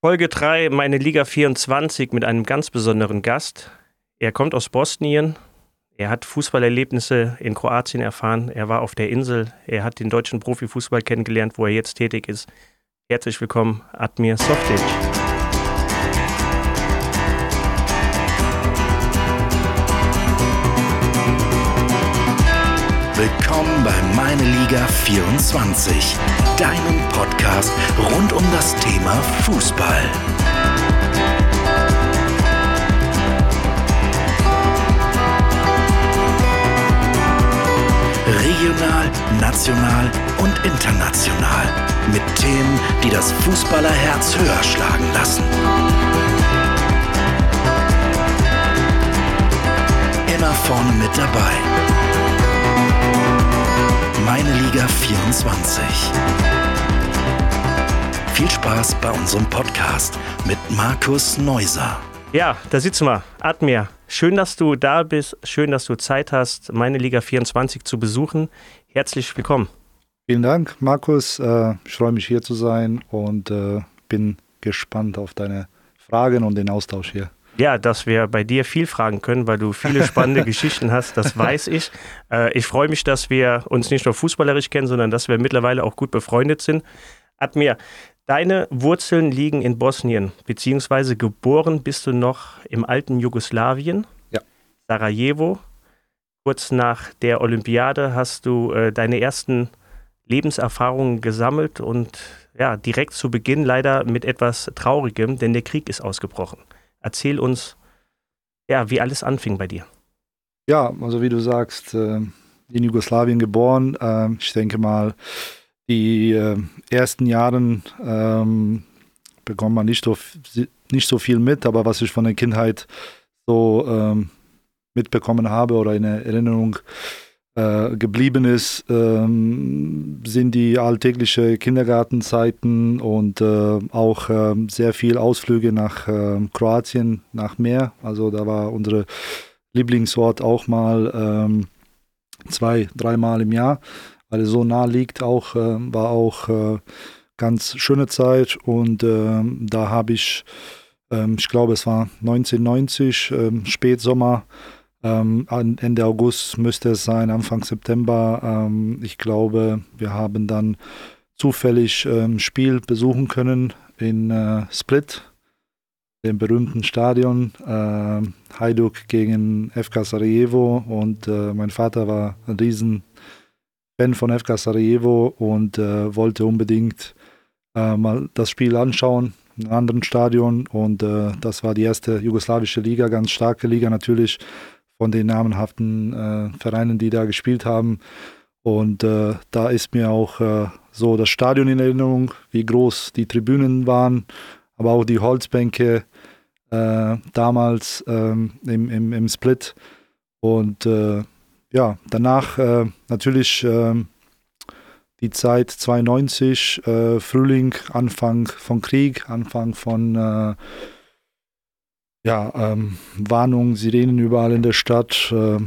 Folge 3, meine Liga 24 mit einem ganz besonderen Gast. Er kommt aus Bosnien. Er hat Fußballerlebnisse in Kroatien erfahren. Er war auf der Insel. Er hat den deutschen Profifußball kennengelernt, wo er jetzt tätig ist. Herzlich willkommen, Admir Softic. Willkommen bei Meine Liga 24, deinem Podcast rund um das Thema Fußball. Regional, national und international. Mit Themen, die das Fußballerherz höher schlagen lassen. Immer vorne mit dabei. Meine Liga 24. Viel Spaß bei unserem Podcast mit Markus Neuser. Ja, da sitzen wir. Admir, schön, dass du da bist. Schön, dass du Zeit hast, meine Liga 24 zu besuchen. Herzlich willkommen. Vielen Dank, Markus. Äh, ich freue mich hier zu sein und äh, bin gespannt auf deine Fragen und den Austausch hier. Ja, dass wir bei dir viel fragen können, weil du viele spannende Geschichten hast, das weiß ich. Äh, ich freue mich, dass wir uns nicht nur fußballerisch kennen, sondern dass wir mittlerweile auch gut befreundet sind. Admir, deine Wurzeln liegen in Bosnien, beziehungsweise geboren bist du noch im alten Jugoslawien, ja. Sarajevo. Kurz nach der Olympiade hast du äh, deine ersten Lebenserfahrungen gesammelt und ja, direkt zu Beginn leider mit etwas Traurigem, denn der Krieg ist ausgebrochen. Erzähl uns, ja, wie alles anfing bei dir. Ja, also wie du sagst, äh, in Jugoslawien geboren. Äh, ich denke mal, die äh, ersten Jahren ähm, bekommt man nicht so, nicht so viel mit, aber was ich von der Kindheit so ähm, mitbekommen habe oder in Erinnerung äh, geblieben ist, ähm, sind die alltägliche Kindergartenzeiten und äh, auch äh, sehr viel Ausflüge nach ähm, Kroatien, nach Meer. Also da war unsere Lieblingsort auch mal ähm, zwei, dreimal im Jahr, weil es so nah liegt. Auch äh, war auch äh, ganz schöne Zeit und ähm, da habe ich, ähm, ich glaube, es war 1990 Spätsommer ähm, Ende August müsste es sein, Anfang September. Ähm, ich glaube, wir haben dann zufällig ähm, Spiel besuchen können in äh, Split, dem berühmten Stadion. Äh, Hajduk gegen FK Sarajevo und äh, mein Vater war ein riesen Fan von FK Sarajevo und äh, wollte unbedingt äh, mal das Spiel anschauen in einem anderen Stadion und äh, das war die erste jugoslawische Liga, ganz starke Liga natürlich von den namenhaften äh, Vereinen, die da gespielt haben. Und äh, da ist mir auch äh, so das Stadion in Erinnerung, wie groß die Tribünen waren, aber auch die Holzbänke äh, damals ähm, im, im, im, Split. Und äh, ja, danach äh, natürlich ähm, die Zeit 92, Frühling, Anfang von Krieg, Anfang von ja, ähm, Warnungen, Sirenen überall in der Stadt, äh,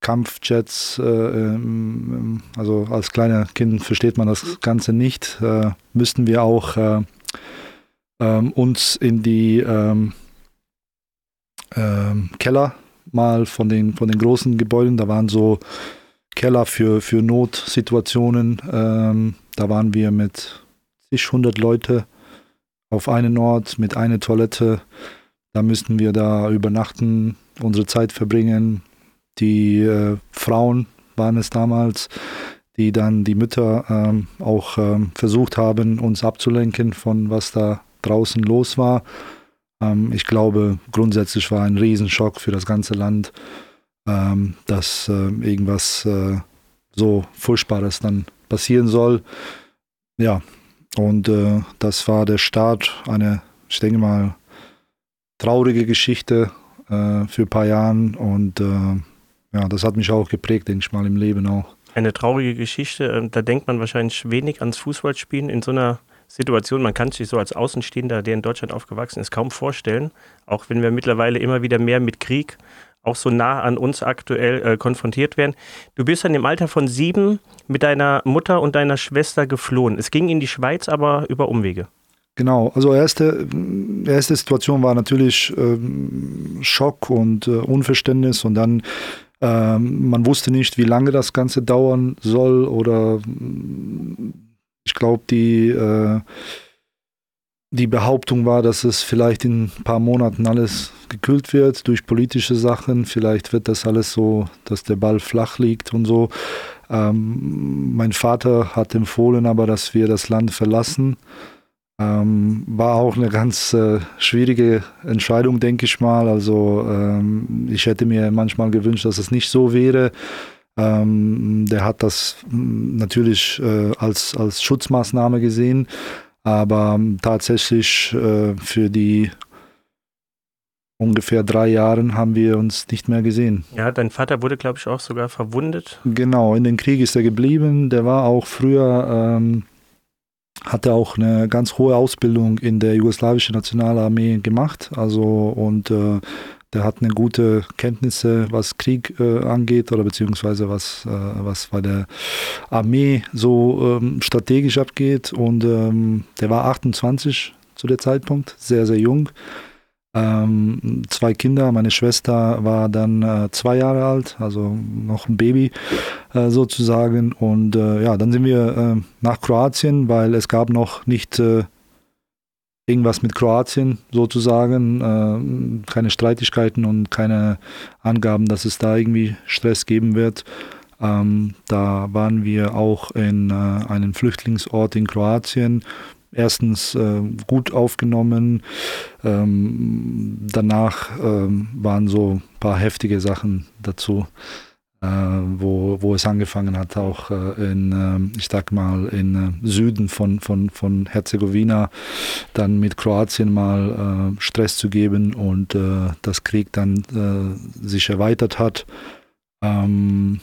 Kampfjets, äh, also als kleiner Kind versteht man das Ganze nicht, äh, müssten wir auch äh, ähm, uns in die ähm, ähm, Keller mal von den, von den großen Gebäuden, da waren so Keller für, für Notsituationen, da waren wir mit zig hundert Leute auf einen Ort mit einer Toilette, da müssten wir da übernachten, unsere Zeit verbringen. Die äh, Frauen waren es damals, die dann die Mütter ähm, auch ähm, versucht haben, uns abzulenken von was da draußen los war. Ähm, ich glaube, grundsätzlich war ein Riesenschock für das ganze Land, ähm, dass äh, irgendwas äh, so Furchtbares dann passieren soll. Ja, und äh, das war der Start einer, ich denke mal, traurige Geschichte äh, für ein paar Jahren und äh, ja, das hat mich auch geprägt, denke ich mal, im Leben auch. Eine traurige Geschichte, ähm, da denkt man wahrscheinlich wenig ans Fußballspielen in so einer Situation. Man kann sich so als Außenstehender, der in Deutschland aufgewachsen ist, kaum vorstellen, auch wenn wir mittlerweile immer wieder mehr mit Krieg auch so nah an uns aktuell äh, konfrontiert werden. Du bist dann im Alter von sieben mit deiner Mutter und deiner Schwester geflohen. Es ging in die Schweiz, aber über Umwege. Genau, also erste, erste Situation war natürlich ähm, Schock und äh, Unverständnis und dann ähm, man wusste nicht, wie lange das Ganze dauern soll oder ich glaube, die, äh, die Behauptung war, dass es vielleicht in ein paar Monaten alles gekühlt wird durch politische Sachen. Vielleicht wird das alles so, dass der Ball flach liegt und so. Ähm, mein Vater hat empfohlen aber, dass wir das Land verlassen. Ähm, war auch eine ganz äh, schwierige Entscheidung, denke ich mal. Also ähm, ich hätte mir manchmal gewünscht, dass es nicht so wäre. Ähm, der hat das hm, natürlich äh, als, als Schutzmaßnahme gesehen, aber tatsächlich äh, für die ungefähr drei Jahren haben wir uns nicht mehr gesehen. Ja, dein Vater wurde, glaube ich, auch sogar verwundet. Genau, in den Krieg ist er geblieben. Der war auch früher, ähm, hatte auch eine ganz hohe Ausbildung in der jugoslawischen Nationalarmee gemacht. Also und äh, der hat eine gute Kenntnisse, was Krieg äh, angeht oder beziehungsweise was, äh, was bei der Armee so ähm, strategisch abgeht. Und ähm, der war 28 zu der Zeitpunkt, sehr, sehr jung. Ähm, zwei Kinder, meine Schwester war dann äh, zwei Jahre alt, also noch ein Baby äh, sozusagen. Und äh, ja, dann sind wir äh, nach Kroatien, weil es gab noch nicht äh, irgendwas mit Kroatien sozusagen, äh, keine Streitigkeiten und keine Angaben, dass es da irgendwie Stress geben wird. Ähm, da waren wir auch in einem Flüchtlingsort in Kroatien erstens äh, gut aufgenommen. Ähm, danach ähm, waren so ein paar heftige Sachen dazu, äh, wo, wo es angefangen hat, auch äh, in, ähm, ich sag mal, in äh, Süden von, von, von Herzegowina dann mit Kroatien mal äh, Stress zu geben und äh, das Krieg dann sich erweitert hat. Ähm,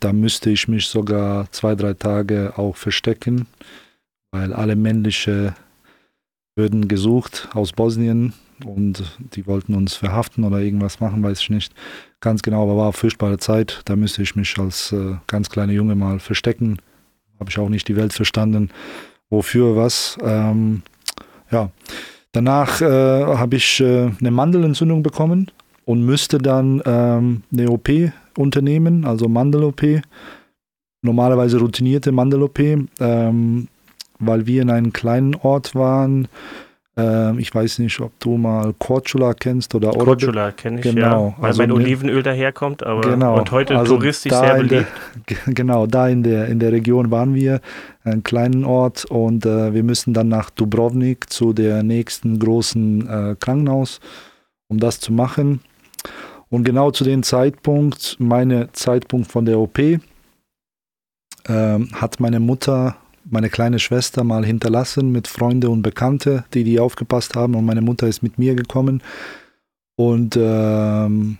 da müsste ich mich sogar zwei, drei Tage auch verstecken weil alle männliche würden gesucht aus Bosnien und die wollten uns verhaften oder irgendwas machen, weiß ich nicht. Ganz genau, aber war furchtbare Zeit. Da müsste ich mich als äh, ganz kleiner Junge mal verstecken. Habe ich auch nicht die Welt verstanden. Wofür was? Ähm, ja. Danach äh, habe ich äh, eine Mandelentzündung bekommen und müsste dann ähm, eine OP unternehmen, also Mandel-OP. Normalerweise routinierte Mandel-OP. Ähm, weil wir in einem kleinen Ort waren. Ähm, ich weiß nicht, ob du mal Korčula kennst oder Korčula kenne ich, genau. ja, weil also mein Olivenöl daherkommt aber genau. und heute also touristisch sehr beliebt. Der, genau, da in der, in der Region waren wir, einen kleinen Ort und äh, wir müssen dann nach Dubrovnik zu der nächsten großen äh, Krankenhaus, um das zu machen. Und genau zu dem Zeitpunkt, meine Zeitpunkt von der OP, äh, hat meine Mutter meine kleine Schwester mal hinterlassen mit Freunden und Bekannte, die die aufgepasst haben und meine Mutter ist mit mir gekommen. Und ähm,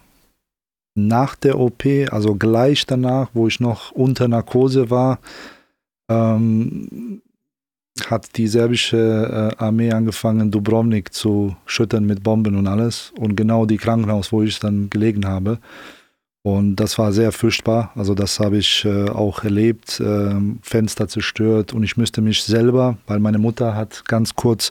nach der OP, also gleich danach, wo ich noch unter Narkose war, ähm, hat die serbische äh, Armee angefangen, Dubrovnik zu schüttern mit Bomben und alles. Und genau die Krankenhaus, wo ich dann gelegen habe, und das war sehr furchtbar. Also das habe ich äh, auch erlebt. Äh, Fenster zerstört und ich müsste mich selber, weil meine Mutter hat ganz kurz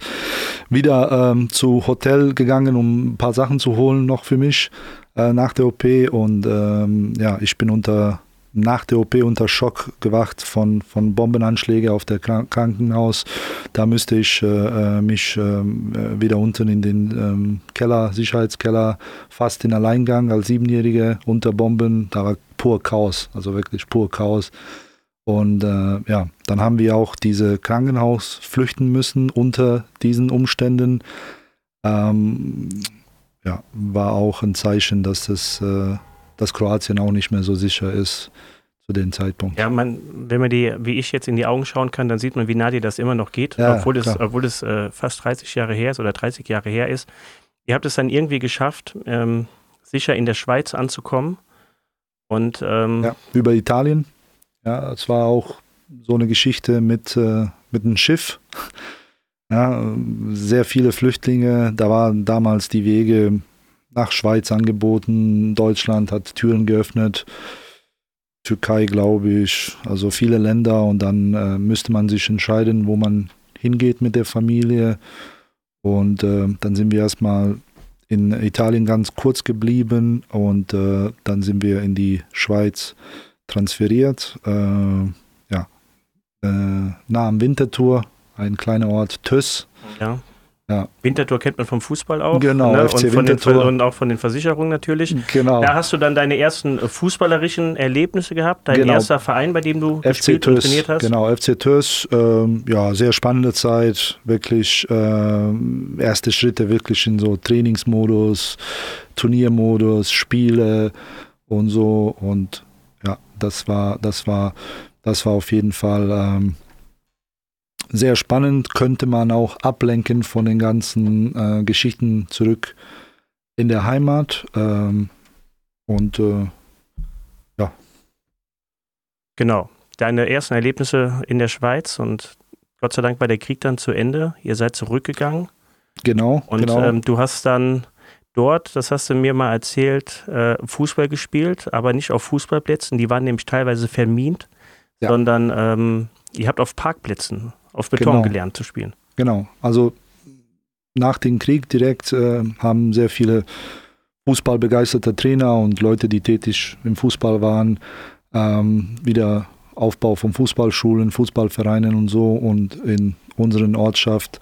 wieder ähm, zu Hotel gegangen, um ein paar Sachen zu holen noch für mich äh, nach der OP. Und ähm, ja, ich bin unter nach der OP unter Schock gewacht von, von Bombenanschlägen auf der Krankenhaus. Da müsste ich äh, äh mich ähm, äh, wieder unten in den ähm, Keller, Sicherheitskeller, fast in Alleingang als Siebenjährige unter Bomben. Da war pur Chaos, also wirklich pur Chaos. Und äh, ja, dann haben wir auch diese Krankenhaus flüchten müssen unter diesen Umständen. Ähm, ja, war auch ein Zeichen, dass das äh, dass Kroatien auch nicht mehr so sicher ist zu dem Zeitpunkt. Ja, man, wenn man die, wie ich jetzt in die Augen schauen kann, dann sieht man, wie nah dir das immer noch geht, ja, obwohl es, obwohl es äh, fast 30 Jahre her ist oder 30 Jahre her ist. Ihr habt es dann irgendwie geschafft, ähm, sicher in der Schweiz anzukommen. Und ähm, ja, über Italien. Ja, es war auch so eine Geschichte mit, äh, mit einem Schiff. Ja, sehr viele Flüchtlinge. Da waren damals die Wege nach Schweiz angeboten, Deutschland hat Türen geöffnet, Türkei glaube ich, also viele Länder und dann äh, müsste man sich entscheiden, wo man hingeht mit der Familie. Und äh, dann sind wir erstmal in Italien ganz kurz geblieben und äh, dann sind wir in die Schweiz transferiert. Äh, ja, äh, nah am Winterthur, ein kleiner Ort Töss. Ja. Ja. Winterthur kennt man vom Fußball auch. Genau, ne? FC und, von den, und auch von den Versicherungen natürlich. Genau. Da hast du dann deine ersten äh, fußballerischen Erlebnisse gehabt, dein genau. erster Verein, bei dem du FC gespielt Tös, und trainiert hast. Genau, FC Tös, ähm, ja, sehr spannende Zeit, wirklich ähm, erste Schritte wirklich in so Trainingsmodus, Turniermodus, Spiele und so und ja, das war, das war, das war auf jeden Fall ähm, sehr spannend, könnte man auch ablenken von den ganzen äh, Geschichten zurück in der Heimat. Ähm, und äh, ja. Genau. Deine ersten Erlebnisse in der Schweiz und Gott sei Dank war der Krieg dann zu Ende. Ihr seid zurückgegangen. Genau. Und genau. Ähm, du hast dann dort, das hast du mir mal erzählt, äh, Fußball gespielt, aber nicht auf Fußballplätzen. Die waren nämlich teilweise vermint, ja. sondern ähm, ihr habt auf Parkplätzen auf Beton genau. gelernt zu spielen. Genau, also nach dem Krieg direkt äh, haben sehr viele fußballbegeisterte Trainer und Leute, die tätig im Fußball waren, ähm, wieder Aufbau von Fußballschulen, Fußballvereinen und so. Und in unseren Ortschaft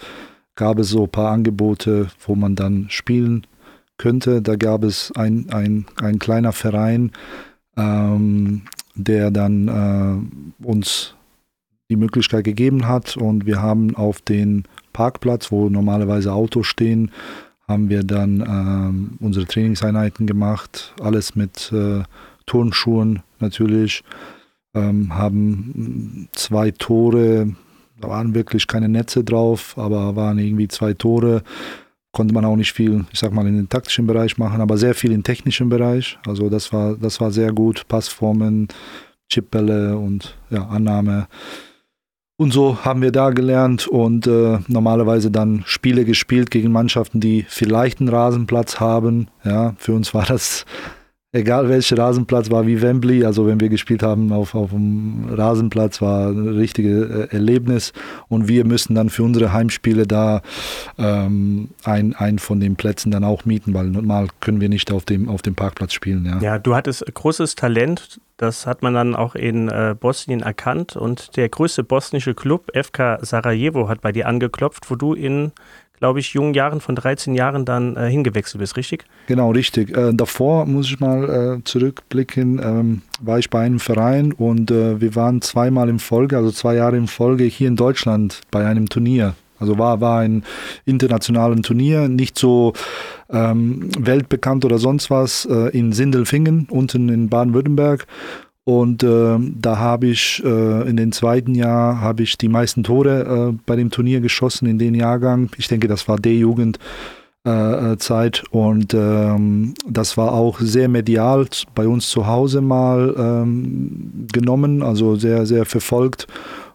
gab es so ein paar Angebote, wo man dann spielen könnte. Da gab es ein, ein, ein kleiner Verein, ähm, der dann äh, uns die Möglichkeit gegeben hat. Und wir haben auf den Parkplatz, wo normalerweise Autos stehen, haben wir dann ähm, unsere Trainingseinheiten gemacht. Alles mit äh, Turnschuhen natürlich. Ähm, haben zwei Tore, da waren wirklich keine Netze drauf, aber waren irgendwie zwei Tore. Konnte man auch nicht viel, ich sag mal, in den taktischen Bereich machen, aber sehr viel im technischen Bereich. Also das war, das war sehr gut. Passformen, Chipbälle und ja, Annahme. Und so haben wir da gelernt und äh, normalerweise dann Spiele gespielt gegen Mannschaften, die vielleicht einen Rasenplatz haben. Ja, für uns war das egal welcher Rasenplatz war wie Wembley. Also wenn wir gespielt haben auf, auf dem Rasenplatz war ein richtiges äh, Erlebnis und wir müssen dann für unsere Heimspiele da ähm, ein, ein von den Plätzen dann auch mieten, weil normal können wir nicht auf dem, auf dem Parkplatz spielen. Ja. ja, du hattest großes Talent. Das hat man dann auch in äh, Bosnien erkannt und der größte bosnische Club, FK Sarajevo, hat bei dir angeklopft, wo du in glaube ich, jungen Jahren von 13 Jahren dann äh, hingewechselt bist, richtig? Genau, richtig. Äh, davor muss ich mal äh, zurückblicken, ähm, war ich bei einem Verein und äh, wir waren zweimal in Folge, also zwei Jahre in Folge hier in Deutschland bei einem Turnier. Also war, war ein internationales Turnier, nicht so ähm, weltbekannt oder sonst was, äh, in Sindelfingen, unten in Baden-Württemberg. Und äh, da habe ich äh, in den zweiten Jahr habe ich die meisten Tore äh, bei dem Turnier geschossen in den Jahrgang. Ich denke, das war D-Jugend. Äh, äh, Zeit und ähm, das war auch sehr medial bei uns zu Hause mal ähm, genommen, also sehr, sehr verfolgt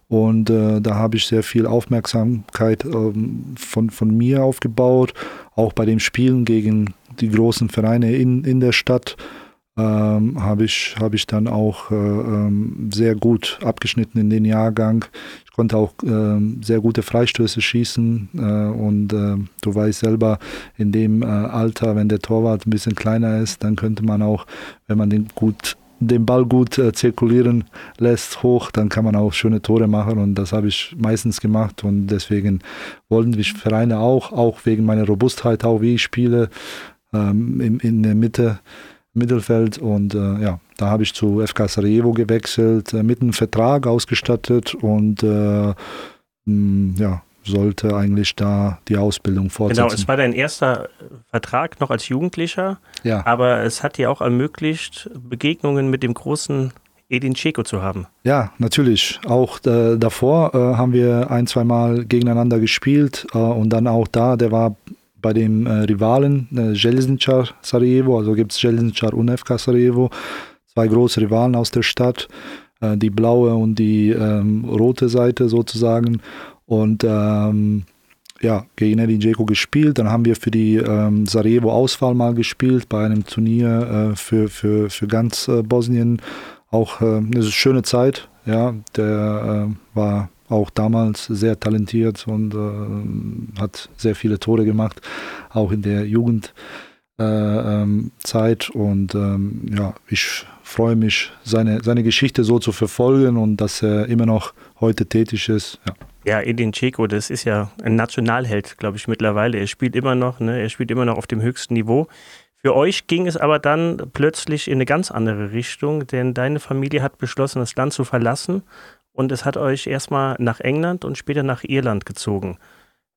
und äh, da habe ich sehr viel Aufmerksamkeit ähm, von, von mir aufgebaut, auch bei den Spielen gegen die großen Vereine in, in der Stadt ähm, habe ich, hab ich dann auch äh, ähm, sehr gut abgeschnitten in den Jahrgang. Ich konnte auch äh, sehr gute Freistöße schießen. Äh, und äh, du weißt selber, in dem äh, Alter, wenn der Torwart ein bisschen kleiner ist, dann könnte man auch, wenn man den gut den Ball gut äh, zirkulieren lässt, hoch, dann kann man auch schöne Tore machen. Und das habe ich meistens gemacht. Und deswegen wollten mich Vereine auch, auch wegen meiner Robustheit, auch wie ich spiele, ähm, in, in der Mitte Mittelfeld und äh, ja, da habe ich zu FK Sarajevo gewechselt, äh, mit einem Vertrag ausgestattet und äh, mh, ja, sollte eigentlich da die Ausbildung fortsetzen. Genau, es war dein erster Vertrag noch als Jugendlicher, ja. aber es hat dir auch ermöglicht, Begegnungen mit dem großen Edin Dzeko zu haben. Ja, natürlich. Auch äh, davor äh, haben wir ein, zwei Mal gegeneinander gespielt äh, und dann auch da, der war bei dem äh, Rivalen äh, Željezničar Sarajevo, also gibt es Željezničar und FK Sarajevo, zwei große Rivalen aus der Stadt, äh, die blaue und die ähm, rote Seite sozusagen. Und ähm, ja, gegen Edin Dzeko gespielt. Dann haben wir für die ähm, Sarajevo-Auswahl mal gespielt bei einem Turnier äh, für, für, für ganz äh, Bosnien. Auch äh, eine schöne Zeit. Ja, der äh, war auch damals sehr talentiert und äh, hat sehr viele Tore gemacht, auch in der Jugendzeit. Äh, ähm, und ähm, ja, ich freue mich, seine, seine Geschichte so zu verfolgen und dass er immer noch heute tätig ist. Ja. Ja, Edin Dzeko, das ist ja ein Nationalheld, glaube ich, mittlerweile. Er spielt immer noch, ne? er spielt immer noch auf dem höchsten Niveau. Für euch ging es aber dann plötzlich in eine ganz andere Richtung, denn deine Familie hat beschlossen, das Land zu verlassen und es hat euch erstmal nach England und später nach Irland gezogen.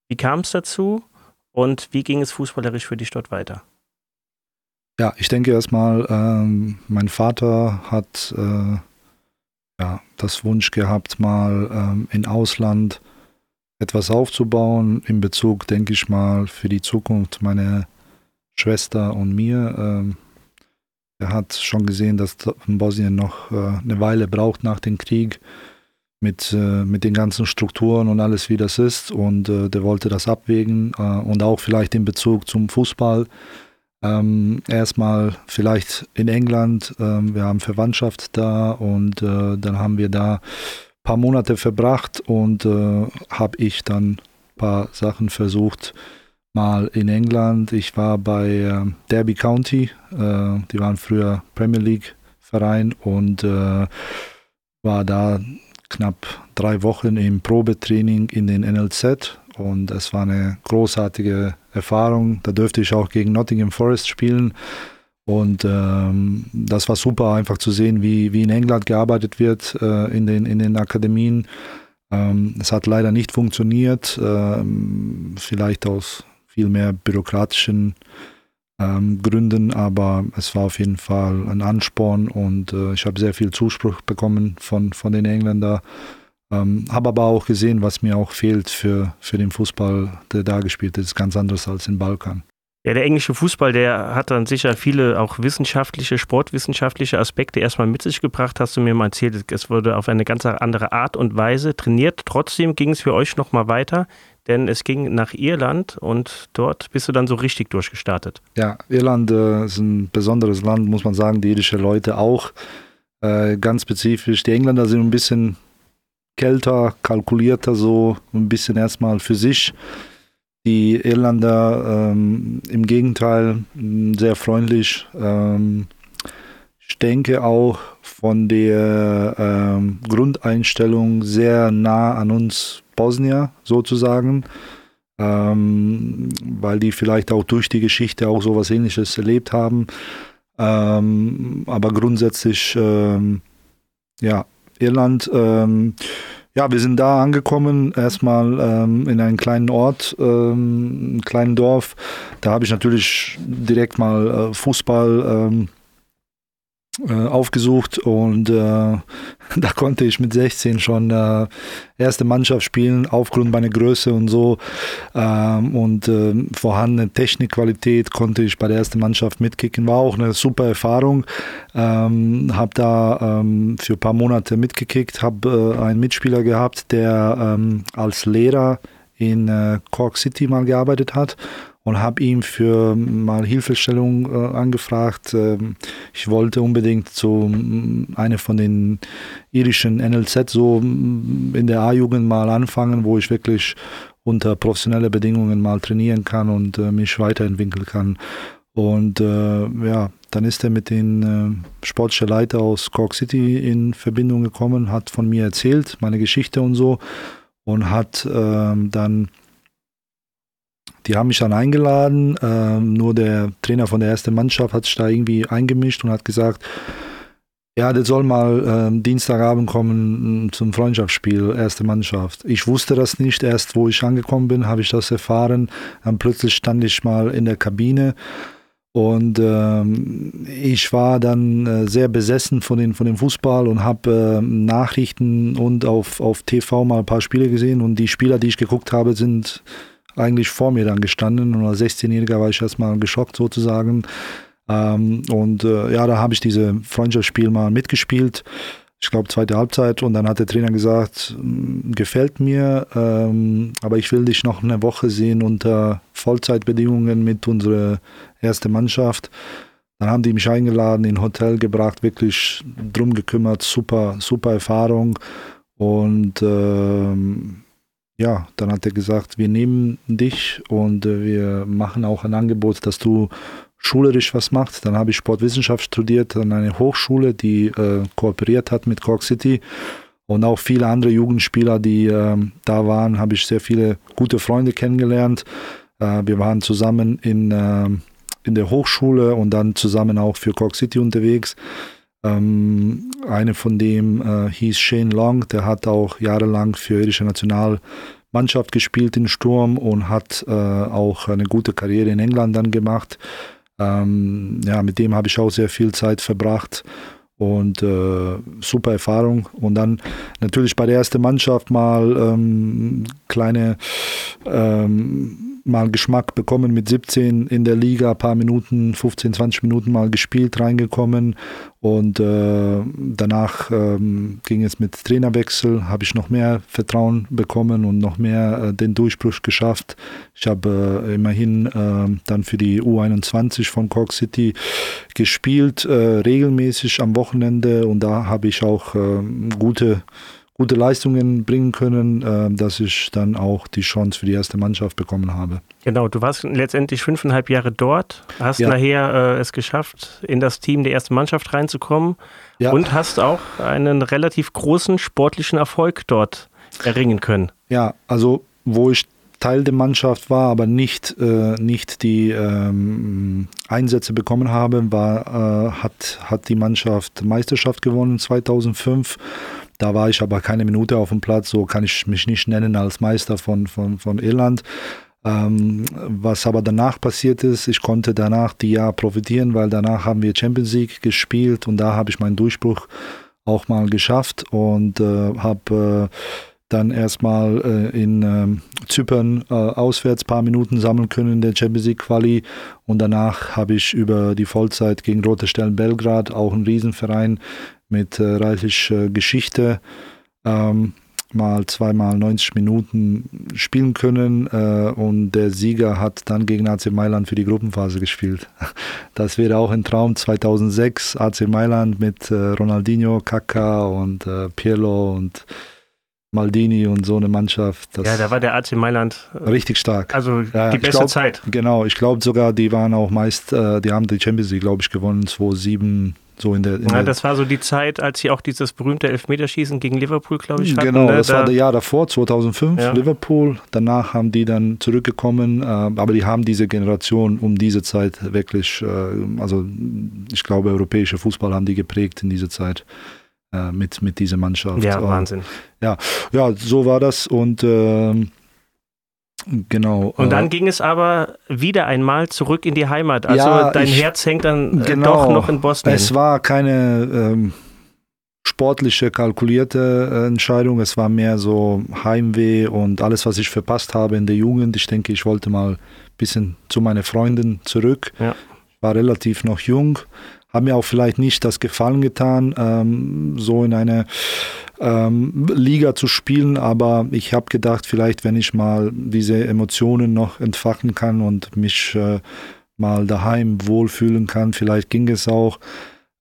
Wie kam es dazu und wie ging es fußballerisch für dich dort weiter? Ja, ich denke erstmal, ähm, mein Vater hat äh, ja, das Wunsch gehabt, mal ähm, in Ausland etwas aufzubauen, in Bezug, denke ich mal, für die Zukunft meiner Schwester und mir. Ähm, er hat schon gesehen, dass Bosnien noch äh, eine Weile braucht nach dem Krieg mit, äh, mit den ganzen Strukturen und alles, wie das ist. Und äh, der wollte das abwägen äh, und auch vielleicht in Bezug zum Fußball ähm, erstmal vielleicht in England, ähm, wir haben Verwandtschaft da und äh, dann haben wir da ein paar Monate verbracht und äh, habe ich dann ein paar Sachen versucht, mal in England. Ich war bei äh, Derby County, äh, die waren früher Premier League Verein und war da knapp drei Wochen im Probetraining in den NLZ und es war eine großartige Erfahrung. Da dürfte ich auch gegen Nottingham Forest spielen. Und ähm, das war super, einfach zu sehen, wie, wie in England gearbeitet wird äh, in, den, in den Akademien. Ähm, es hat leider nicht funktioniert, ähm, vielleicht aus viel mehr bürokratischen ähm, Gründen, aber es war auf jeden Fall ein Ansporn und äh, ich habe sehr viel Zuspruch bekommen von, von den Engländern ähm, habe aber auch gesehen, was mir auch fehlt für, für den Fußball, der da gespielt ist. Ganz anders als im Balkan. Ja, der englische Fußball, der hat dann sicher viele auch wissenschaftliche, sportwissenschaftliche Aspekte erstmal mit sich gebracht, hast du mir mal erzählt. Es wurde auf eine ganz andere Art und Weise trainiert. Trotzdem ging es für euch nochmal weiter, denn es ging nach Irland und dort bist du dann so richtig durchgestartet. Ja, Irland äh, ist ein besonderes Land, muss man sagen, die irische Leute auch. Äh, ganz spezifisch. Die Engländer sind ein bisschen kälter, kalkulierter, so ein bisschen erstmal für sich. Die Irländer ähm, im Gegenteil sehr freundlich. Ähm, ich denke auch von der ähm, Grundeinstellung sehr nah an uns Bosnier sozusagen, ähm, weil die vielleicht auch durch die Geschichte auch so was Ähnliches erlebt haben. Ähm, aber grundsätzlich, ähm, ja, Irland. Ähm, ja, wir sind da angekommen, erstmal ähm, in einem kleinen Ort, ähm, einem kleinen Dorf. Da habe ich natürlich direkt mal äh, Fußball ähm, äh, aufgesucht und äh, da konnte ich mit 16 schon äh, erste Mannschaft spielen, aufgrund meiner Größe und so ähm, und äh, vorhandene Technikqualität konnte ich bei der ersten Mannschaft mitkicken. War auch eine super Erfahrung. Ähm, habe da ähm, für ein paar Monate mitgekickt, habe äh, einen Mitspieler gehabt, der ähm, als Lehrer in äh, Cork City mal gearbeitet hat und habe ihm für mal Hilfestellung äh, angefragt. Ähm, ich wollte unbedingt so eine von den irischen NLZ so in der A-Jugend mal anfangen, wo ich wirklich unter professionellen Bedingungen mal trainieren kann und äh, mich weiterentwickeln kann. Und äh, ja, dann ist er mit den äh, sportlichen Leiter aus Cork City in Verbindung gekommen, hat von mir erzählt, meine Geschichte und so und hat ähm, dann die haben mich dann eingeladen, ähm, nur der Trainer von der ersten Mannschaft hat sich da irgendwie eingemischt und hat gesagt, ja, der soll mal ähm, Dienstagabend kommen mm, zum Freundschaftsspiel, erste Mannschaft. Ich wusste das nicht, erst wo ich angekommen bin, habe ich das erfahren. Dann plötzlich stand ich mal in der Kabine und ähm, ich war dann äh, sehr besessen von, den, von dem Fußball und habe äh, Nachrichten und auf, auf TV mal ein paar Spiele gesehen und die Spieler, die ich geguckt habe, sind eigentlich vor mir dann gestanden und als 16-Jähriger war ich erstmal geschockt sozusagen. Ähm, und äh, ja, da habe ich diese Freundschaftsspiel mal mitgespielt. Ich glaube, zweite Halbzeit. Und dann hat der Trainer gesagt, hm, gefällt mir, ähm, aber ich will dich noch eine Woche sehen unter Vollzeitbedingungen mit unserer ersten Mannschaft. Dann haben die mich eingeladen, in ein Hotel gebracht, wirklich drum gekümmert, super, super Erfahrung. Und ähm, ja, dann hat er gesagt, wir nehmen dich und äh, wir machen auch ein Angebot, dass du schulerisch was machst. Dann habe ich Sportwissenschaft studiert an einer Hochschule, die äh, kooperiert hat mit Cork City. Und auch viele andere Jugendspieler, die äh, da waren, habe ich sehr viele gute Freunde kennengelernt. Äh, wir waren zusammen in, äh, in der Hochschule und dann zusammen auch für Cork City unterwegs. Ähm, eine von dem äh, hieß Shane Long, der hat auch jahrelang für irische Nationalmannschaft gespielt in Sturm und hat äh, auch eine gute Karriere in England dann gemacht. Ähm, ja, mit dem habe ich auch sehr viel Zeit verbracht und äh, super Erfahrung. Und dann natürlich bei der ersten Mannschaft mal ähm, kleine ähm, mal Geschmack bekommen mit 17 in der Liga, ein paar Minuten, 15, 20 Minuten mal gespielt, reingekommen und äh, danach ähm, ging es mit Trainerwechsel, habe ich noch mehr Vertrauen bekommen und noch mehr äh, den Durchbruch geschafft. Ich habe äh, immerhin äh, dann für die U21 von Cork City gespielt, äh, regelmäßig am Wochenende und da habe ich auch ähm, gute gute Leistungen bringen können, äh, dass ich dann auch die Chance für die erste Mannschaft bekommen habe. Genau, du warst letztendlich fünfeinhalb Jahre dort, hast ja. nachher äh, es geschafft, in das Team der ersten Mannschaft reinzukommen ja. und hast auch einen relativ großen sportlichen Erfolg dort erringen können. Ja, also wo ich Teil der Mannschaft war, aber nicht, äh, nicht die ähm, Einsätze bekommen habe, war, äh, hat, hat die Mannschaft Meisterschaft gewonnen 2005 da war ich aber keine Minute auf dem Platz, so kann ich mich nicht nennen als Meister von, von, von Irland. Ähm, was aber danach passiert ist, ich konnte danach die Jahr profitieren, weil danach haben wir Champions League gespielt und da habe ich meinen Durchbruch auch mal geschafft und äh, habe äh, dann erstmal äh, in äh, Zypern äh, auswärts paar Minuten sammeln können in der Champions League Quali und danach habe ich über die Vollzeit gegen Rote Stellen Belgrad, auch ein Riesenverein, mit äh, reichlich äh, Geschichte ähm, mal zweimal 90 Minuten spielen können äh, und der Sieger hat dann gegen AC Mailand für die Gruppenphase gespielt. Das wäre auch ein Traum 2006 AC Mailand mit äh, Ronaldinho, Kaká und Pirlo und Maldini und so eine Mannschaft. ja, da war der AC Mailand äh, richtig stark. Also ja, die beste glaub, Zeit. Genau, ich glaube sogar, die waren auch meist, äh, die haben die Champions League, glaube ich, gewonnen 2007 so in der, in ja, der das war so die Zeit, als sie auch dieses berühmte Elfmeterschießen gegen Liverpool, glaube ich, hatten. Genau, ne? das da war das Jahr davor, 2005, ja. Liverpool. Danach haben die dann zurückgekommen, äh, aber die haben diese Generation um diese Zeit wirklich, äh, also ich glaube, europäische Fußball haben die geprägt in dieser Zeit äh, mit, mit dieser Mannschaft. Ja, Wahnsinn. Ja, ja, so war das und ähm, Genau. Und dann äh, ging es aber wieder einmal zurück in die Heimat. Also ja, dein ich, Herz hängt dann äh, genau, doch noch in Bosnien. Es war keine ähm, sportliche, kalkulierte äh, Entscheidung. Es war mehr so Heimweh und alles, was ich verpasst habe in der Jugend. Ich denke, ich wollte mal ein bisschen zu meinen Freunden zurück. Ja. Ich war relativ noch jung. Habe mir auch vielleicht nicht das Gefallen getan, ähm, so in eine ähm, Liga zu spielen, aber ich habe gedacht, vielleicht wenn ich mal diese Emotionen noch entfachen kann und mich äh, mal daheim wohlfühlen kann, vielleicht ging es auch.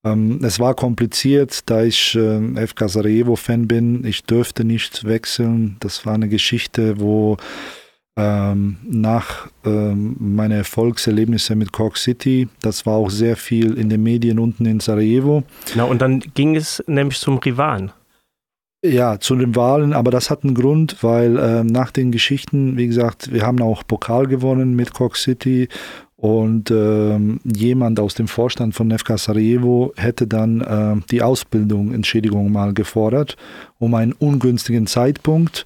Ähm, es war kompliziert, da ich äh, FK Sarajevo-Fan bin. Ich dürfte nicht wechseln. Das war eine Geschichte, wo ähm, nach ähm, meinen Erfolgserlebnissen mit Cork City, das war auch sehr viel in den Medien unten in Sarajevo. Genau, und dann ging es nämlich zum Rivalen. Ja, zu den Wahlen, aber das hat einen Grund, weil äh, nach den Geschichten, wie gesagt, wir haben auch Pokal gewonnen mit Cork City und äh, jemand aus dem Vorstand von FK Sarajevo hätte dann äh, die Ausbildung, Entschädigung mal gefordert, um einen ungünstigen Zeitpunkt.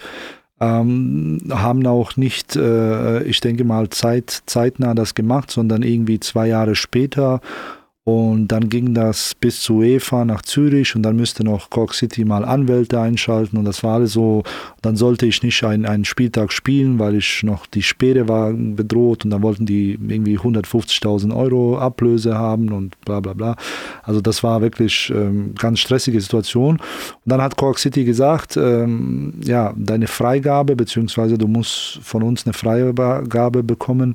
Ähm, haben auch nicht, äh, ich denke mal, zeit, zeitnah das gemacht, sondern irgendwie zwei Jahre später und dann ging das bis zu UEFA nach Zürich und dann müsste noch Cork City mal Anwälte einschalten und das war alles so. Dann sollte ich nicht einen, einen Spieltag spielen, weil ich noch die Späne war bedroht und dann wollten die irgendwie 150.000 Euro Ablöse haben und bla bla bla. Also das war wirklich ähm, ganz stressige Situation. Und dann hat Cork City gesagt, ähm, ja, deine Freigabe, beziehungsweise du musst von uns eine Freigabe bekommen,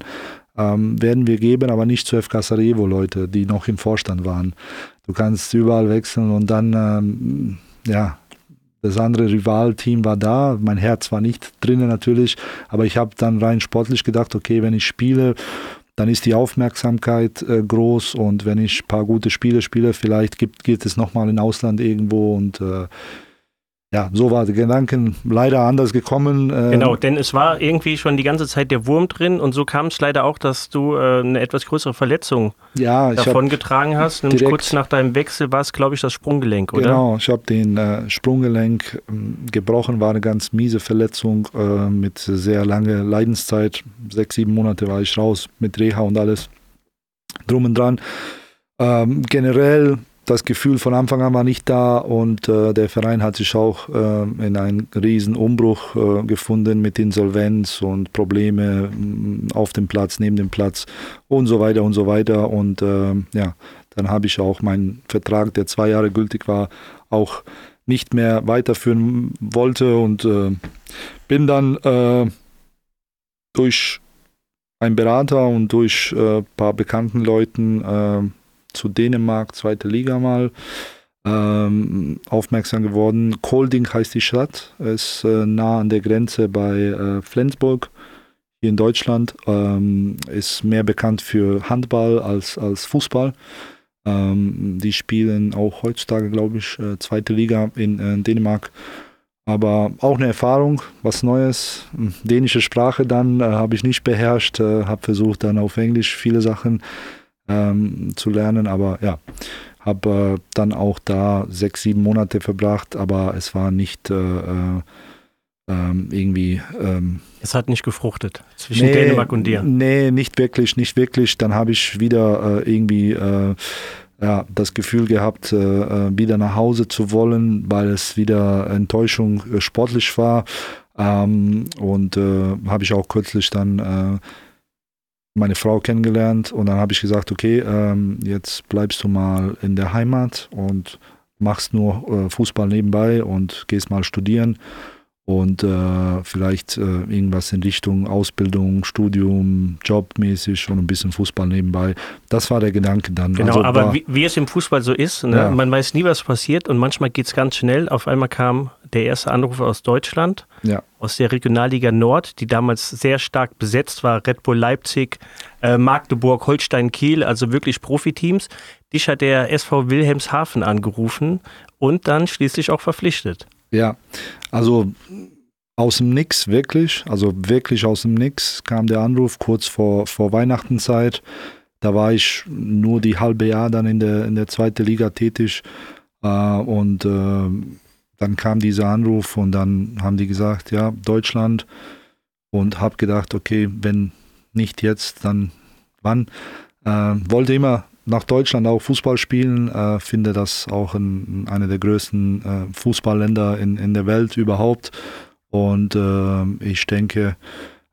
ähm, werden wir geben, aber nicht zu FK Sarajevo Leute, die noch im Vorstand waren. Du kannst überall wechseln und dann, ähm, ja, das andere Rivalteam war da. Mein Herz war nicht drinnen natürlich, aber ich habe dann rein sportlich gedacht, okay, wenn ich spiele, dann ist die Aufmerksamkeit äh, groß und wenn ich ein paar gute Spiele spiele, vielleicht gibt, gibt es nochmal im Ausland irgendwo und äh, ja, so war der Gedanken leider anders gekommen. Ähm genau, denn es war irgendwie schon die ganze Zeit der Wurm drin und so kam es leider auch, dass du äh, eine etwas größere Verletzung ja, davon getragen hast. Nämlich kurz nach deinem Wechsel war es, glaube ich, das Sprunggelenk, oder? Genau, ich habe den äh, Sprunggelenk äh, gebrochen, war eine ganz miese Verletzung äh, mit sehr langer Leidenszeit. Sechs, sieben Monate war ich raus mit Reha und alles drum und dran. Ähm, generell das Gefühl von Anfang an war nicht da und äh, der Verein hat sich auch äh, in einen riesen Umbruch äh, gefunden mit Insolvenz und Probleme mm, auf dem Platz, neben dem Platz und so weiter und so weiter. Und äh, ja, dann habe ich auch meinen Vertrag, der zwei Jahre gültig war, auch nicht mehr weiterführen wollte und äh, bin dann äh, durch einen Berater und durch ein paar bekannten Leuten zu Dänemark, zweite Liga mal ähm, aufmerksam geworden. Kolding heißt die Stadt, ist äh, nah an der Grenze bei äh, Flensburg hier in Deutschland. Ähm, ist mehr bekannt für Handball als, als Fußball. Ähm, die spielen auch heutzutage, glaube ich, äh, zweite Liga in äh, Dänemark. Aber auch eine Erfahrung, was Neues. Dänische Sprache dann äh, habe ich nicht beherrscht, äh, habe versucht dann auf Englisch viele Sachen ähm, zu lernen. Aber ja, habe äh, dann auch da sechs, sieben Monate verbracht, aber es war nicht äh, äh, ähm, irgendwie. Ähm, es hat nicht gefruchtet zwischen nee, Dänemark und dir. Nee, nicht wirklich, nicht wirklich. Dann habe ich wieder äh, irgendwie äh, ja, das Gefühl gehabt, äh, wieder nach Hause zu wollen, weil es wieder Enttäuschung sportlich war. Ähm, und habe ich auch kürzlich dann meine Frau kennengelernt und dann habe ich gesagt, okay, ähm, jetzt bleibst du mal in der Heimat und machst nur äh, Fußball nebenbei und gehst mal studieren und äh, vielleicht äh, irgendwas in Richtung Ausbildung, Studium, Jobmäßig und ein bisschen Fußball nebenbei. Das war der Gedanke dann. Genau, also aber wie, wie, es im Fußball so ist, ne? ja. man weiß nie, was passiert und manchmal geht es ganz schnell. Auf einmal kam der erste Anruf aus Deutschland, ja. aus der Regionalliga Nord, die damals sehr stark besetzt war, Red Bull Leipzig, äh, Magdeburg, Holstein Kiel, also wirklich Profiteams. Dich hat der SV Wilhelmshaven angerufen und dann schließlich auch verpflichtet. Ja, also aus dem Nix, wirklich, also wirklich aus dem Nix kam der Anruf kurz vor, vor Weihnachtenzeit. Da war ich nur die halbe Jahr dann in der, in der zweiten Liga tätig. Äh, und äh, dann kam dieser Anruf und dann haben die gesagt, ja, Deutschland. Und habe gedacht, okay, wenn nicht jetzt, dann wann? Äh, wollte immer nach Deutschland auch Fußball spielen. Äh, finde das auch in, in einer der größten äh, Fußballländer in, in der Welt überhaupt. Und äh, ich denke,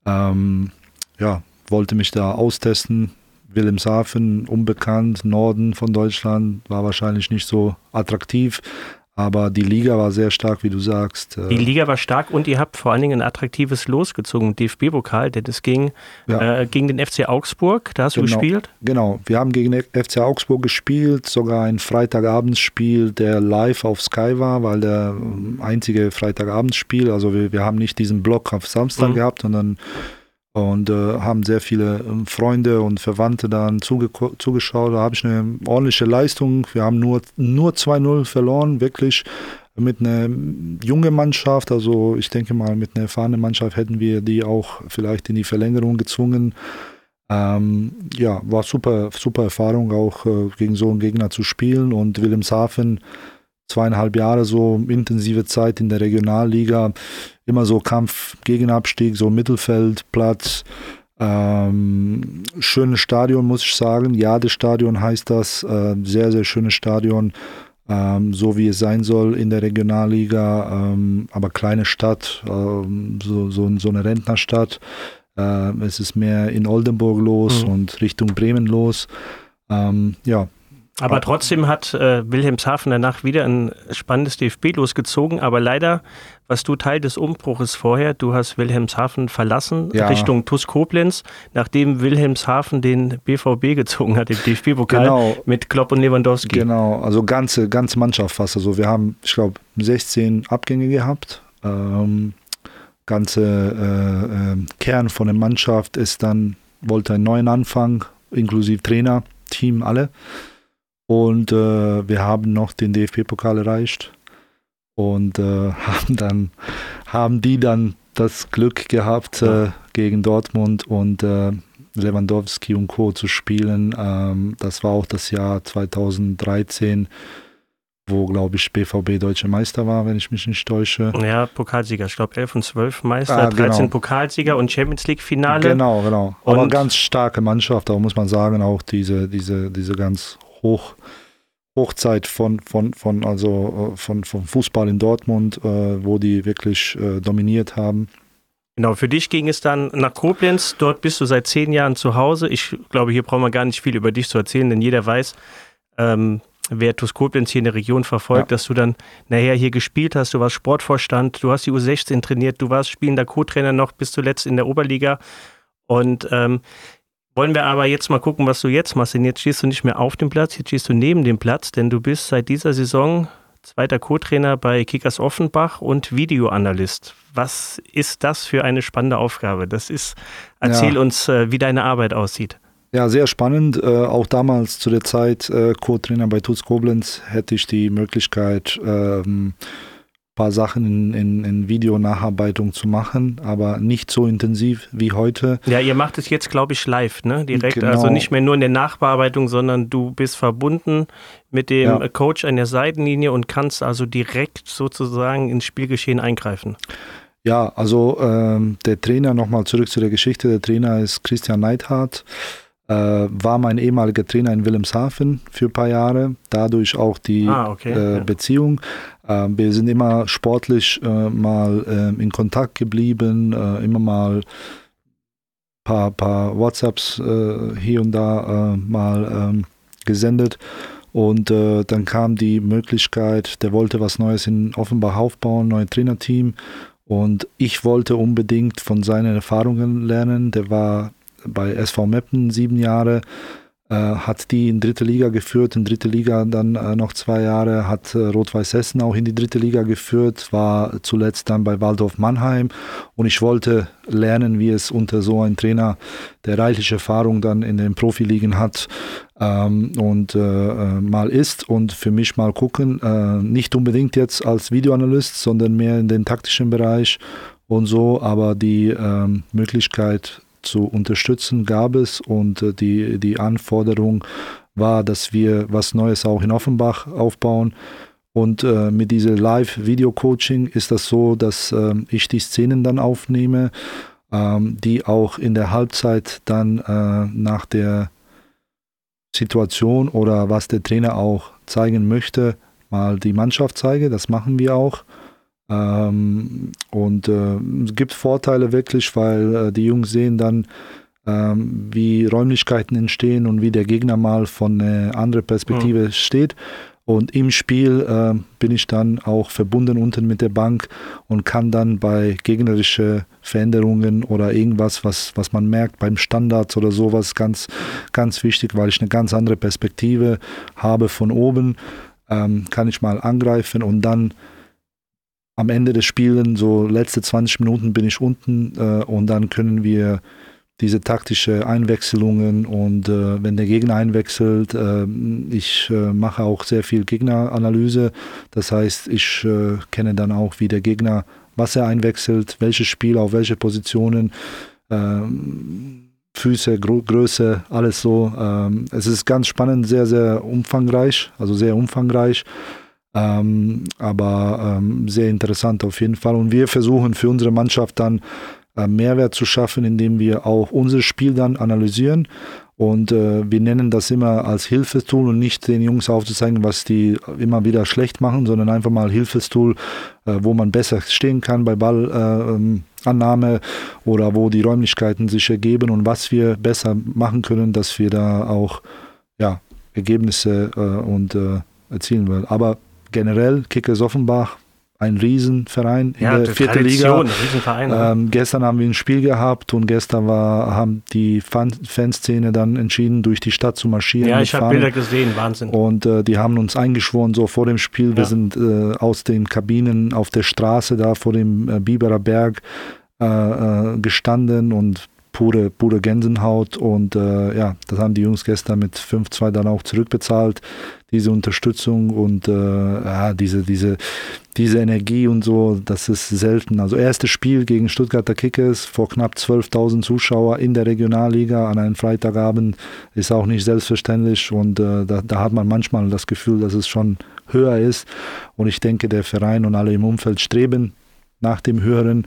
ähm, ja, wollte mich da austesten. Wilhelmshaven, unbekannt, Norden von Deutschland, war wahrscheinlich nicht so attraktiv. Aber die Liga war sehr stark, wie du sagst. Die Liga war stark und ihr habt vor allen Dingen ein attraktives losgezogen, DFB-Pokal, denn es ging ja. äh, gegen den FC Augsburg, da hast genau, du gespielt? Genau, wir haben gegen den FC Augsburg gespielt, sogar ein Freitagabendsspiel, der live auf Sky war, weil der ähm, einzige Freitagabendsspiel, also wir, wir haben nicht diesen Block auf Samstag mhm. gehabt, sondern und äh, haben sehr viele äh, Freunde und Verwandte dann zuge zugeschaut. Da habe ich eine ordentliche Leistung. Wir haben nur, nur 2-0 verloren, wirklich mit einer jungen Mannschaft. Also ich denke mal, mit einer erfahrenen Mannschaft hätten wir die auch vielleicht in die Verlängerung gezwungen. Ähm, ja, war super, super Erfahrung, auch äh, gegen so einen Gegner zu spielen. Und Wilhelmshaven zweieinhalb Jahre so intensive Zeit in der Regionalliga, immer so Kampf gegen Abstieg, so Mittelfeldplatz. Ähm, schönes Stadion, muss ich sagen. Ja, das Stadion heißt das. Äh, sehr, sehr schönes Stadion. Ähm, so wie es sein soll in der Regionalliga. Ähm, aber kleine Stadt, ähm, so, so, so, eine Rentnerstadt. Äh, es ist mehr in Oldenburg los mhm. und Richtung Bremen los. Ähm, ja, Aber trotzdem hat äh, Wilhelmshaven danach wieder ein spannendes DFB losgezogen. Aber leider, was du Teil des Umbruches vorher, du hast Wilhelmshaven verlassen Ja. Richtung TuS Koblenz, nachdem Wilhelmshaven den BVB gezogen hat, im DFB-Pokal Genau. mit Klopp und Lewandowski. Genau, also ganze, ganze Mannschaft fast. Also wir haben, ich glaube, 16 Abgänge gehabt. Ähm, ganze äh, ähm, Kern von der Mannschaft ist dann, wollte einen neuen Anfang, inklusive Trainer, Team, alle. Und äh, wir haben noch den DFB-Pokal erreicht und äh, haben dann haben die dann das Glück gehabt, äh, gegen Dortmund und äh, Lewandowski und Co. zu spielen. Ähm, das war auch das Jahr 2013, wo, glaube ich, BVB Deutsche Meister war, wenn ich mich nicht täusche. Ja, Pokalsieger. Ich glaube 11 und 12 Meister, Ah, 13 genau. Pokalsieger und Champions League-Finale. Genau, genau. Aber Und- ganz starke Mannschaft, da muss man sagen, auch diese, diese, diese ganz hoch, Hochzeit von, von, von, also, äh, von, von Fußball in Dortmund, äh, wo die wirklich äh, dominiert haben. Genau, für dich ging es dann nach Koblenz. Dort bist du seit zehn Jahren zu Hause. Ich glaube, hier brauchen wir gar nicht viel über dich zu erzählen, denn jeder weiß, ähm, wer TuS Koblenz hier in der Region verfolgt, Ja. dass du dann nachher hier gespielt hast. Du warst Sportvorstand, du hast die U16 trainiert, du warst spielender Co-Trainer noch bis zuletzt in der Oberliga. Und ähm, wollen wir aber jetzt mal gucken, was du jetzt machst. Denn jetzt stehst du nicht mehr auf dem Platz, jetzt stehst du neben dem Platz, denn du bist seit dieser Saison zweiter Co-Trainer bei Kickers Offenbach und Videoanalyst. Was ist das für eine spannende Aufgabe? Das ist, erzähl Ja. uns, äh, wie deine Arbeit aussieht. Ja, sehr spannend. Äh, auch damals zu der Zeit äh, Co-Trainer bei Tuts Koblenz hätte ich die Möglichkeit, ähm, paar Sachen in, in, in Videonacharbeitung zu machen, aber nicht so intensiv wie heute. Ja, ihr macht es jetzt, glaube ich, live, ne? Direkt. Genau. Also nicht mehr nur in der Nachbearbeitung, sondern du bist verbunden mit dem Ja. Coach an der Seitenlinie und kannst also direkt sozusagen ins Spielgeschehen eingreifen. Ja, also ähm, der Trainer, nochmal zurück zu der Geschichte, der Trainer ist Christian Neidhardt, äh, war mein ehemaliger Trainer in Wilhelmshaven für ein paar Jahre, dadurch auch die Ah, okay, äh, ja. Beziehung. Äh, wir sind immer sportlich äh, mal äh, in Kontakt geblieben, äh, immer mal paar, paar WhatsApps äh, hier und da äh, mal ähm, gesendet. Und äh, dann kam die Möglichkeit, der wollte was Neues in Offenbach aufbauen, neues Trainerteam. Und ich wollte unbedingt von seinen Erfahrungen lernen. Der war bei SV Meppen sieben Jahre, hat die in dritte Liga geführt, in dritte Liga dann äh, noch zwei Jahre, hat äh, Rot-Weiß Hessen auch in die dritte Liga geführt, war zuletzt dann bei Waldorf Mannheim. Und ich wollte lernen, wie es unter so einem Trainer, der reichliche Erfahrung dann in den Profiligen hat ähm, und äh, äh, mal ist und für mich mal gucken, äh, nicht unbedingt jetzt als Videoanalyst, sondern mehr in den taktischen Bereich und so, aber die ähm, Möglichkeit zu unterstützen gab es und äh, die, die Anforderung war, dass wir was Neues auch in Offenbach aufbauen. Und äh, mit diesem Live-Video-Coaching ist das so, dass ähm, ich die Szenen dann aufnehme, ähm, die auch in der Halbzeit dann äh, nach der Situation oder was der Trainer auch zeigen möchte, mal die Mannschaft zeige. Das machen wir auch. Ähm, und äh, es gibt Vorteile wirklich, weil äh, die Jungs sehen dann, ähm, wie Räumlichkeiten entstehen und wie der Gegner mal von einer anderen Perspektive steht. Und im Spiel äh, bin ich dann auch verbunden unten mit der Bank und kann dann bei gegnerischen Veränderungen oder irgendwas, was, was man merkt beim Standards oder sowas, ganz, ganz wichtig, weil ich eine ganz andere Perspektive habe von oben, ähm, kann ich mal angreifen und dann am Ende des Spiels, so letzte 20 Minuten bin ich unten äh, und dann können wir diese taktische Einwechslungen und äh, wenn der Gegner einwechselt, äh, ich äh, mache auch sehr viel Gegneranalyse. Das heißt, ich äh, kenne dann auch, wie der Gegner, was er einwechselt, welche Spieler auf welche Positionen, ähm, Füße, Gro Größe, alles so. Ähm, es ist ganz spannend, sehr, sehr umfangreich, also sehr umfangreich. Ähm, aber ähm, sehr interessant auf jeden Fall. Und wir versuchen für unsere Mannschaft dann äh, Mehrwert zu schaffen, indem wir auch unser Spiel dann analysieren. Und äh, wir nennen das immer als Hilfestool und nicht den Jungs aufzuzeigen, was die immer wieder schlecht machen, sondern einfach mal Hilfestool, äh, wo man besser stehen kann bei Ballannahme oder wo die Räumlichkeiten sich ergeben und was wir besser machen können, dass wir da auch ja, Ergebnisse äh, und äh, erzielen will. Aber generell Kickers Offenbach ein Riesenverein ja, in der vierten Liga. Ähm, gestern haben wir ein Spiel gehabt und gestern war, haben die Fan Fanszene dann entschieden, durch die Stadt zu marschieren. Ja, ich habe Bilder gesehen, Wahnsinn. Und äh, die haben uns eingeschworen, so vor dem Spiel. Ja. Wir sind äh, aus den Kabinen auf der Straße da vor dem äh, Biberer Berg äh, äh, gestanden und pure, pure Gänsenhaut und äh, ja, das haben die Jungs gestern mit 5-2 dann auch zurückbezahlt, diese Unterstützung und äh, ja, diese, diese, diese Energie und so, das ist selten. Also erstes Spiel gegen Stuttgarter Kickers vor knapp 12.000 Zuschauer in der Regionalliga an einem Freitagabend ist auch nicht selbstverständlich und äh, da, da hat man manchmal das Gefühl, dass es schon höher ist und ich denke, der Verein und alle im Umfeld streben nach dem Höheren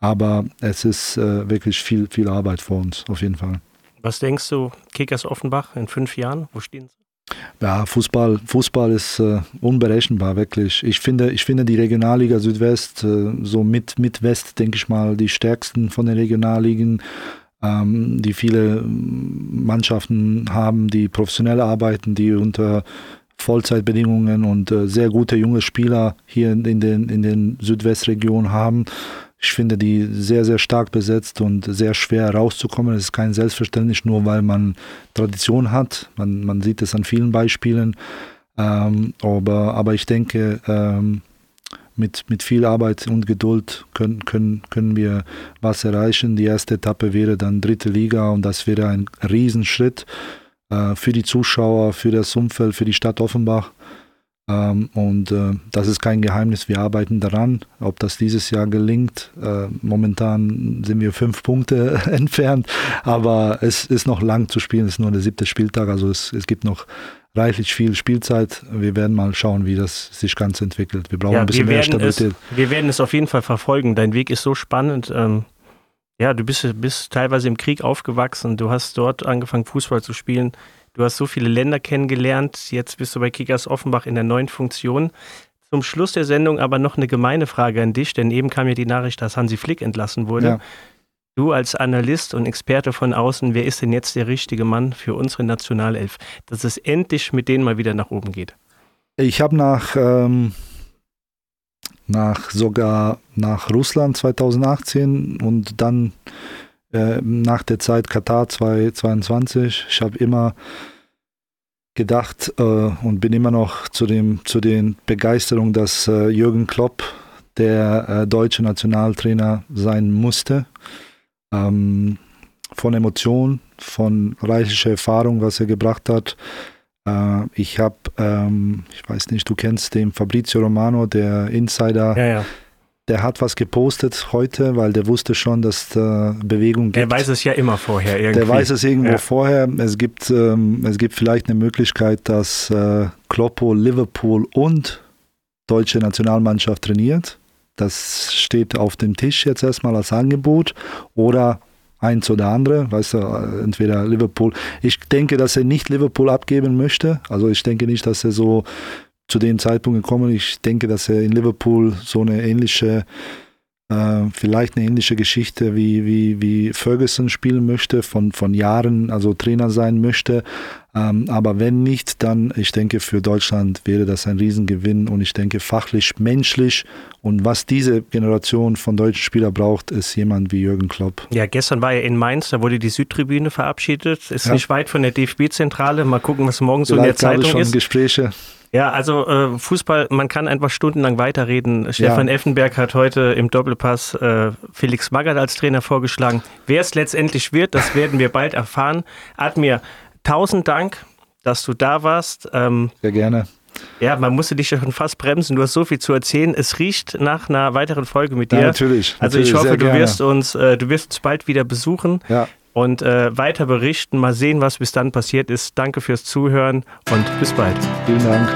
aber es ist äh, wirklich viel, viel Arbeit vor uns, auf jeden Fall. Was denkst du, Kickers Offenbach in fünf Jahren? Wo stehen sie? Ja, Fußball, Fußball ist äh, unberechenbar, wirklich. Ich finde, ich finde die Regionalliga Südwest, äh, so mit, mit West, denke ich mal, die stärksten von den Regionalligen, ähm, die viele Mannschaften haben, die professionell arbeiten, die unter Vollzeitbedingungen und äh, sehr gute junge Spieler hier in, den, in den Südwestregionen haben. Ich finde die sehr, sehr stark besetzt und sehr schwer rauszukommen. Es ist kein Selbstverständnis, nur weil man Tradition hat. Man, man sieht es an vielen Beispielen. Ähm, aber, aber ich denke, ähm, mit, mit viel Arbeit und Geduld können, können, können wir was erreichen. Die erste Etappe wäre dann dritte Liga und das wäre ein Riesenschritt äh, für die Zuschauer, für das Umfeld, für die Stadt Offenbach. Ähm, und äh, das ist kein Geheimnis, wir arbeiten daran. Ob das dieses Jahr gelingt, äh, momentan sind wir fünf Punkte entfernt, aber es ist noch lang zu spielen, es ist nur der siebte Spieltag, also es, es gibt noch reichlich viel Spielzeit. Wir werden mal schauen, wie das sich ganz entwickelt. Wir brauchen ja, ein bisschen mehr Stabilität. Es, wir werden es auf jeden Fall verfolgen. Dein Weg ist so spannend. Ähm, ja, du bist, bist teilweise im Krieg aufgewachsen. Du hast dort angefangen, Fußball zu spielen. Du hast so viele Länder kennengelernt. Jetzt bist du bei Kickers Offenbach in der neuen Funktion. Zum Schluss der Sendung aber noch eine gemeine Frage an dich, denn eben kam ja die Nachricht, dass Hansi Flick entlassen wurde. Ja. Du als Analyst und Experte von außen, wer ist denn jetzt der richtige Mann für unsere Nationalelf, dass es endlich mit denen mal wieder nach oben geht? Ich habe nach, ähm, nach sogar nach Russland 2018 und dann äh, nach der Zeit Katar 2022. Ich habe immer gedacht äh, und bin immer noch zu, dem, zu den Begeisterungen, dass äh, Jürgen Klopp der äh, deutsche Nationaltrainer sein musste. Ähm, von Emotionen, von reichlicher Erfahrung, was er gebracht hat. Äh, ich habe, ähm, ich weiß nicht, du kennst den Fabrizio Romano, der Insider. Ja, ja der hat was gepostet heute, weil der wusste schon, dass da Bewegung gibt. Der weiß es ja immer vorher irgendwie. Der weiß es irgendwo ja. vorher. Es gibt, ähm, es gibt vielleicht eine Möglichkeit, dass äh, Kloppo Liverpool und deutsche Nationalmannschaft trainiert. Das steht auf dem Tisch jetzt erstmal als Angebot. Oder eins oder andere, weißt du, entweder Liverpool. Ich denke, dass er nicht Liverpool abgeben möchte. Also ich denke nicht, dass er so zu dem Zeitpunkt gekommen. Ich denke, dass er in Liverpool so eine ähnliche, äh, vielleicht eine ähnliche Geschichte wie, wie, wie Ferguson spielen möchte, von, von Jahren, also Trainer sein möchte. Ähm, aber wenn nicht, dann, ich denke, für Deutschland wäre das ein Riesengewinn und ich denke, fachlich, menschlich und was diese Generation von deutschen Spielern braucht, ist jemand wie Jürgen Klopp. Ja, gestern war er in Mainz, da wurde die Südtribüne verabschiedet. Ist ja. nicht weit von der DFB-Zentrale. Mal gucken, was morgen so in der Zeitung schon ist. Gespräche. Ja, also äh, Fußball, man kann einfach stundenlang weiterreden. Stefan ja. Effenberg hat heute im Doppelpass äh, Felix Magath als Trainer vorgeschlagen. Wer es letztendlich wird, das werden wir bald erfahren. Admir, tausend Dank, dass du da warst. Ähm, Sehr gerne. Ja, man musste dich schon fast bremsen. Du hast so viel zu erzählen. Es riecht nach einer weiteren Folge mit dir. Ja, natürlich. Also natürlich, ich hoffe, du wirst uns, äh, du wirst uns bald wieder besuchen. Ja und äh, weiter berichten. Mal sehen, was bis dann passiert ist. Danke fürs Zuhören und bis bald. Vielen Dank.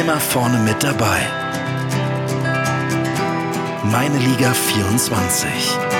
Immer vorne mit dabei. Meine Liga 24.